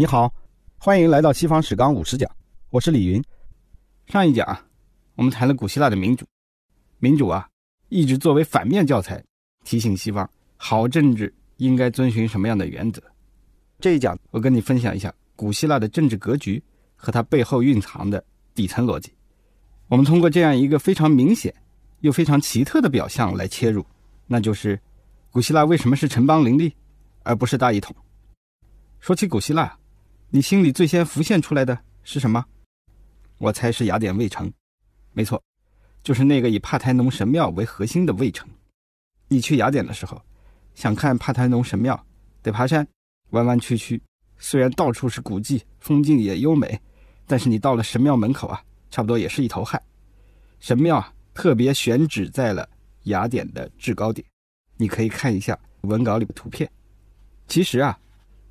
你好，欢迎来到西方史纲五十讲，我是李云。上一讲啊，我们谈了古希腊的民主，民主啊，一直作为反面教材，提醒西方好政治应该遵循什么样的原则。这一讲我跟你分享一下古希腊的政治格局和它背后蕴藏的底层逻辑。我们通过这样一个非常明显又非常奇特的表象来切入，那就是古希腊为什么是城邦林立，而不是大一统？说起古希腊，你心里最先浮现出来的是什么？我猜是雅典卫城。没错，就是那个以帕台农神庙为核心的卫城。你去雅典的时候，想看帕台农神庙，得爬山，弯弯曲曲。虽然到处是古迹，风景也优美，但是你到了神庙门口啊，差不多也是一头汗。神庙啊，特别选址在了雅典的制高点。你可以看一下文稿里的图片。其实啊。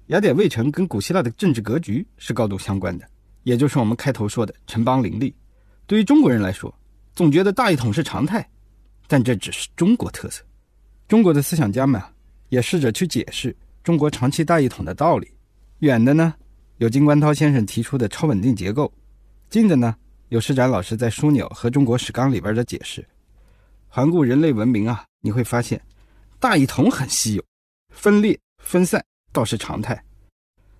雅典卫城跟古希腊的政治格局是高度相关的，也就是我们开头说的城邦林立。对于中国人来说，总觉得大一统是常态，但这只是中国特色。中国的思想家们啊，也试着去解释中国长期大一统的道理。远的呢，有金观涛先生提出的超稳定结构；近的呢，有施展老师在《枢纽》和《中国史纲》里边的解释。环顾人类文明啊，你会发现，大一统很稀有，分裂分散。倒是常态，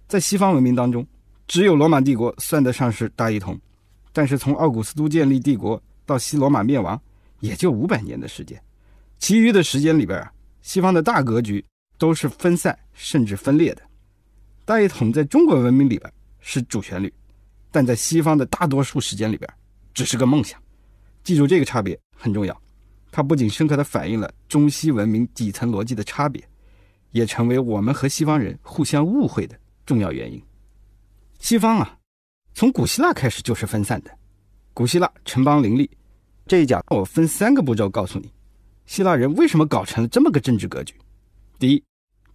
在西方文明当中，只有罗马帝国算得上是大一统，但是从奥古斯都建立帝国到西罗马灭亡，也就五百年的时间，其余的时间里边啊，西方的大格局都是分散甚至分裂的。大一统在中国文明里边是主旋律，但在西方的大多数时间里边，只是个梦想。记住这个差别很重要，它不仅深刻地反映了中西文明底层逻辑的差别。也成为我们和西方人互相误会的重要原因。西方啊，从古希腊开始就是分散的。古希腊城邦林立，这一讲我分三个步骤告诉你，希腊人为什么搞成了这么个政治格局。第一，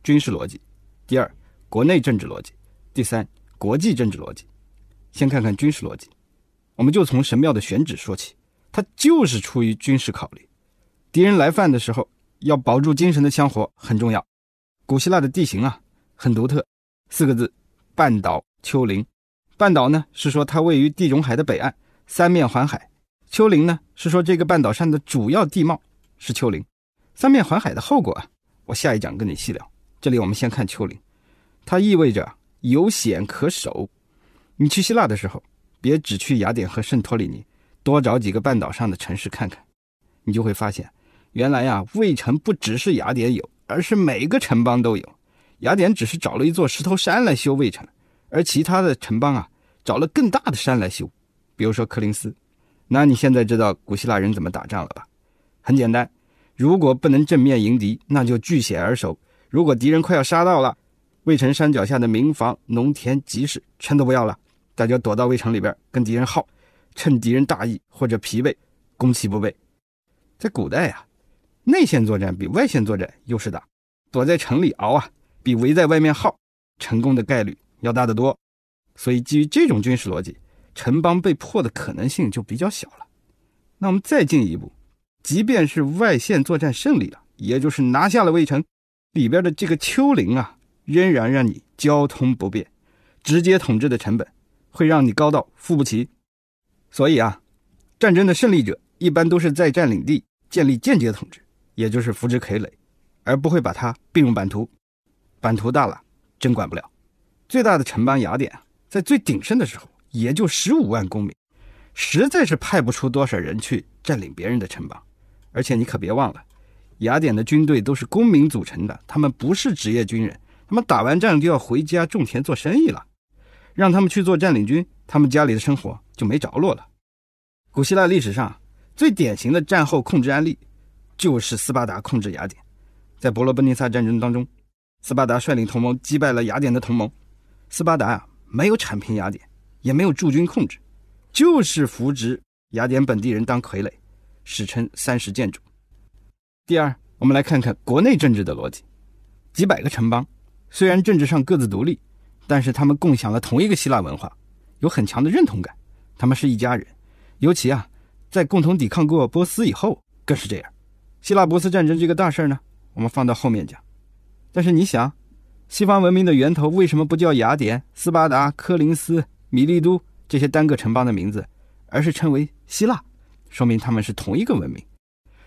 军事逻辑；第二，国内政治逻辑；第三，国际政治逻辑。先看看军事逻辑，我们就从神庙的选址说起，它就是出于军事考虑。敌人来犯的时候，要保住精神的香火很重要。古希腊的地形啊，很独特，四个字：半岛丘陵。半岛呢，是说它位于地中海的北岸，三面环海；丘陵呢，是说这个半岛上的主要地貌是丘陵。三面环海的后果啊，我下一讲跟你细聊。这里我们先看丘陵，它意味着有险可守。你去希腊的时候，别只去雅典和圣托里尼，多找几个半岛上的城市看看，你就会发现，原来呀，卫城不只是雅典有。而是每个城邦都有，雅典只是找了一座石头山来修卫城，而其他的城邦啊，找了更大的山来修，比如说柯林斯。那你现在知道古希腊人怎么打仗了吧？很简单，如果不能正面迎敌，那就据险而守。如果敌人快要杀到了，卫城山脚下的民房、农田、集市全都不要了，大家躲到卫城里边跟敌人耗，趁敌人大意或者疲惫，攻其不备。在古代啊。内线作战比外线作战优势大，躲在城里熬啊，比围在外面耗成功的概率要大得多。所以基于这种军事逻辑，城邦被破的可能性就比较小了。那我们再进一步，即便是外线作战胜利了，也就是拿下了魏城，里边的这个丘陵啊，仍然让你交通不便，直接统治的成本会让你高到付不起。所以啊，战争的胜利者一般都是在占领地建立间接统治。也就是扶植傀儡，而不会把它并入版图。版图大了，真管不了。最大的城邦雅典，在最鼎盛的时候，也就十五万公民，实在是派不出多少人去占领别人的城邦。而且你可别忘了，雅典的军队都是公民组成的，他们不是职业军人，他们打完仗就要回家种田做生意了。让他们去做占领军，他们家里的生活就没着落了。古希腊历史上最典型的战后控制案例。就是斯巴达控制雅典，在伯罗奔尼撒战争当中，斯巴达率领同盟击败了雅典的同盟。斯巴达啊，没有铲平雅典，也没有驻军控制，就是扶植雅典本地人当傀儡，史称三十建筑。第二，我们来看看国内政治的逻辑：几百个城邦，虽然政治上各自独立，但是他们共享了同一个希腊文化，有很强的认同感，他们是一家人。尤其啊，在共同抵抗过波斯以后，更是这样。希腊波斯战争这个大事儿呢，我们放到后面讲。但是你想，西方文明的源头为什么不叫雅典、斯巴达、科林斯、米利都这些单个城邦的名字，而是称为希腊？说明他们是同一个文明。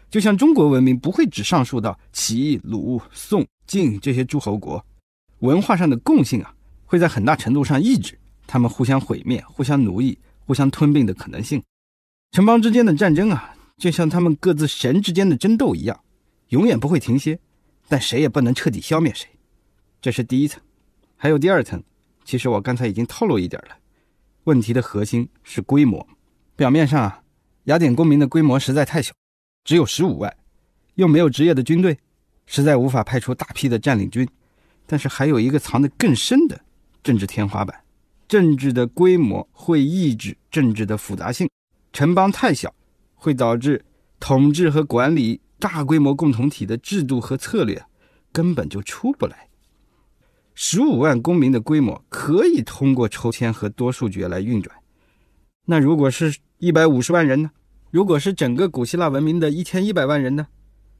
就像中国文明不会只上溯到齐、鲁、宋、晋这些诸侯国，文化上的共性啊，会在很大程度上抑制他们互相毁灭、互相奴役、互相吞并的可能性。城邦之间的战争啊，就像他们各自神之间的争斗一样，永远不会停歇，但谁也不能彻底消灭谁。这是第一层，还有第二层。其实我刚才已经透露一点了。问题的核心是规模。表面上啊，雅典公民的规模实在太小，只有十五万，又没有职业的军队，实在无法派出大批的占领军。但是还有一个藏得更深的政治天花板：政治的规模会抑制政治的复杂性。城邦太小，会导致统治和管理大规模共同体的制度和策略根本就出不来。十五万公民的规模可以通过抽签和多数决来运转。那如果是一百五十万人呢？如果是整个古希腊文明的一千一百万人呢？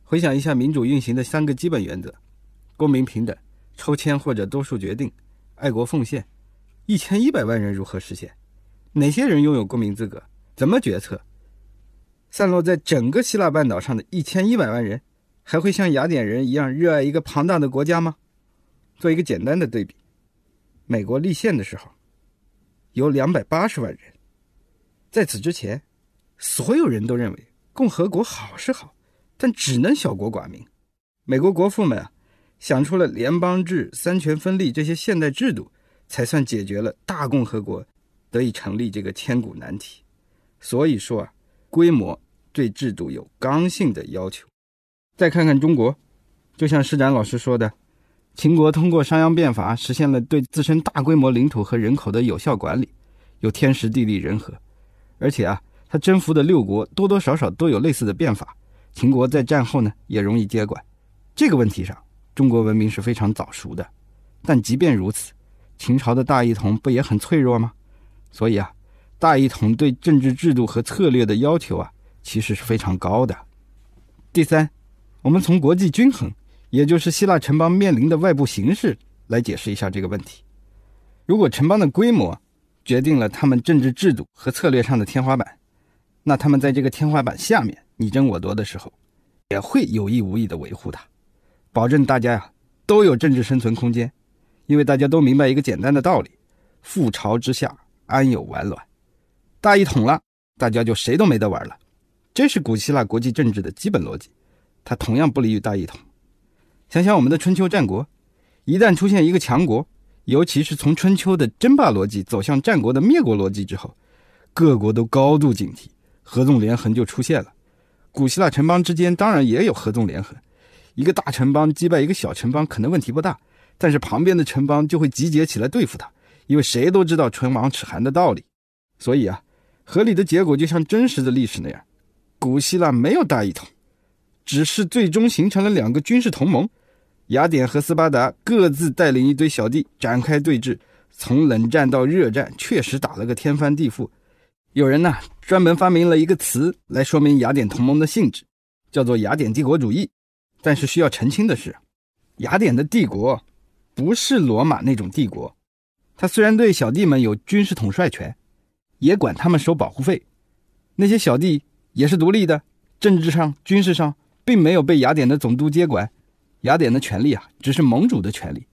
回想一下民主运行的三个基本原则：公民平等、抽签或者多数决定、爱国奉献。一千一百万人如何实现？哪些人拥有公民资格？怎么决策？散落在整个希腊半岛上的一千一百万人，还会像雅典人一样热爱一个庞大的国家吗？做一个简单的对比，美国立宪的时候有两百八十万人，在此之前，所有人都认为共和国好是好，但只能小国寡民。美国国父们啊，想出了联邦制、三权分立这些现代制度，才算解决了大共和国得以成立这个千古难题。所以说啊，规模对制度有刚性的要求。再看看中国，就像施展老师说的。秦国通过商鞅变法，实现了对自身大规模领土和人口的有效管理，有天时地利人和。而且啊，他征服的六国多多少少都有类似的变法。秦国在战后呢，也容易接管。这个问题上，中国文明是非常早熟的。但即便如此，秦朝的大一统不也很脆弱吗？所以啊，大一统对政治制度和策略的要求啊，其实是非常高的。第三，我们从国际均衡。也就是希腊城邦面临的外部形势来解释一下这个问题。如果城邦的规模决定了他们政治制度和策略上的天花板，那他们在这个天花板下面你争我夺的时候，也会有意无意的维护它，保证大家呀都有政治生存空间。因为大家都明白一个简单的道理：覆巢之下安有完卵？大一统了，大家就谁都没得玩了。这是古希腊国际政治的基本逻辑，它同样不利于大一统。想想我们的春秋战国，一旦出现一个强国，尤其是从春秋的争霸逻辑走向战国的灭国逻辑之后，各国都高度警惕，合纵连横就出现了。古希腊城邦之间当然也有合纵连横，一个大城邦击败一个小城邦可能问题不大，但是旁边的城邦就会集结起来对付他，因为谁都知道唇亡齿寒的道理。所以啊，合理的结果就像真实的历史那样，古希腊没有大一统。只是最终形成了两个军事同盟，雅典和斯巴达各自带领一堆小弟展开对峙，从冷战到热战，确实打了个天翻地覆。有人呢专门发明了一个词来说明雅典同盟的性质，叫做雅典帝国主义。但是需要澄清的是，雅典的帝国不是罗马那种帝国，他虽然对小弟们有军事统帅权，也管他们收保护费，那些小弟也是独立的，政治上、军事上。并没有被雅典的总督接管，雅典的权力啊，只是盟主的权力，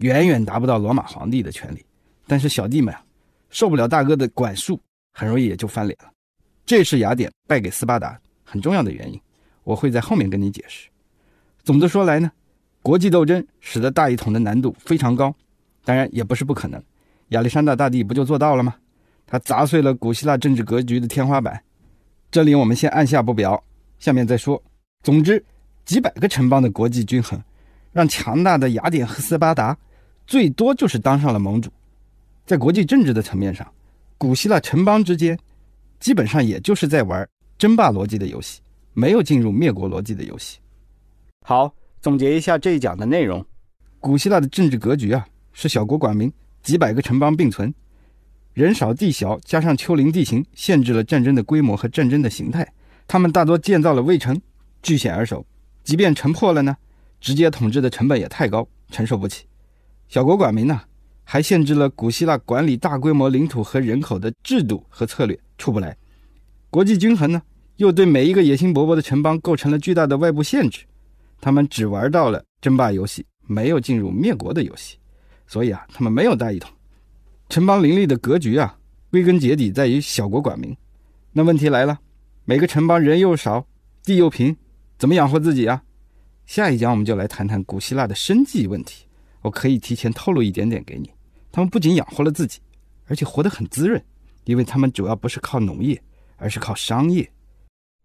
远远达不到罗马皇帝的权力。但是小弟们啊，受不了大哥的管束，很容易也就翻脸了。这是雅典败给斯巴达很重要的原因，我会在后面跟你解释。总的说来呢，国际斗争使得大一统的难度非常高，当然也不是不可能。亚历山大大帝不就做到了吗？他砸碎了古希腊政治格局的天花板。这里我们先按下不表，下面再说。总之，几百个城邦的国际均衡，让强大的雅典和斯巴达最多就是当上了盟主。在国际政治的层面上，古希腊城邦之间基本上也就是在玩争霸逻辑的游戏，没有进入灭国逻辑的游戏。好，总结一下这一讲的内容：古希腊的政治格局啊，是小国寡民，几百个城邦并存，人少地小，加上丘陵地形限制了战争的规模和战争的形态，他们大多建造了卫城。据险而守，即便城破了呢，直接统治的成本也太高，承受不起。小国寡民呢，还限制了古希腊管理大规模领土和人口的制度和策略，出不来。国际均衡呢，又对每一个野心勃勃的城邦构成了巨大的外部限制，他们只玩到了争霸游戏，没有进入灭国的游戏，所以啊，他们没有大一统。城邦林立的格局啊，归根结底在于小国寡民。那问题来了，每个城邦人又少，地又贫，怎么养活自己啊？下一讲我们就来谈谈古希腊的生计问题。我可以提前透露一点点给你，他们不仅养活了自己，而且活得很滋润，因为他们主要不是靠农业，而是靠商业。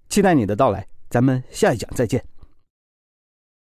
期待你的到来，咱们下一讲再见。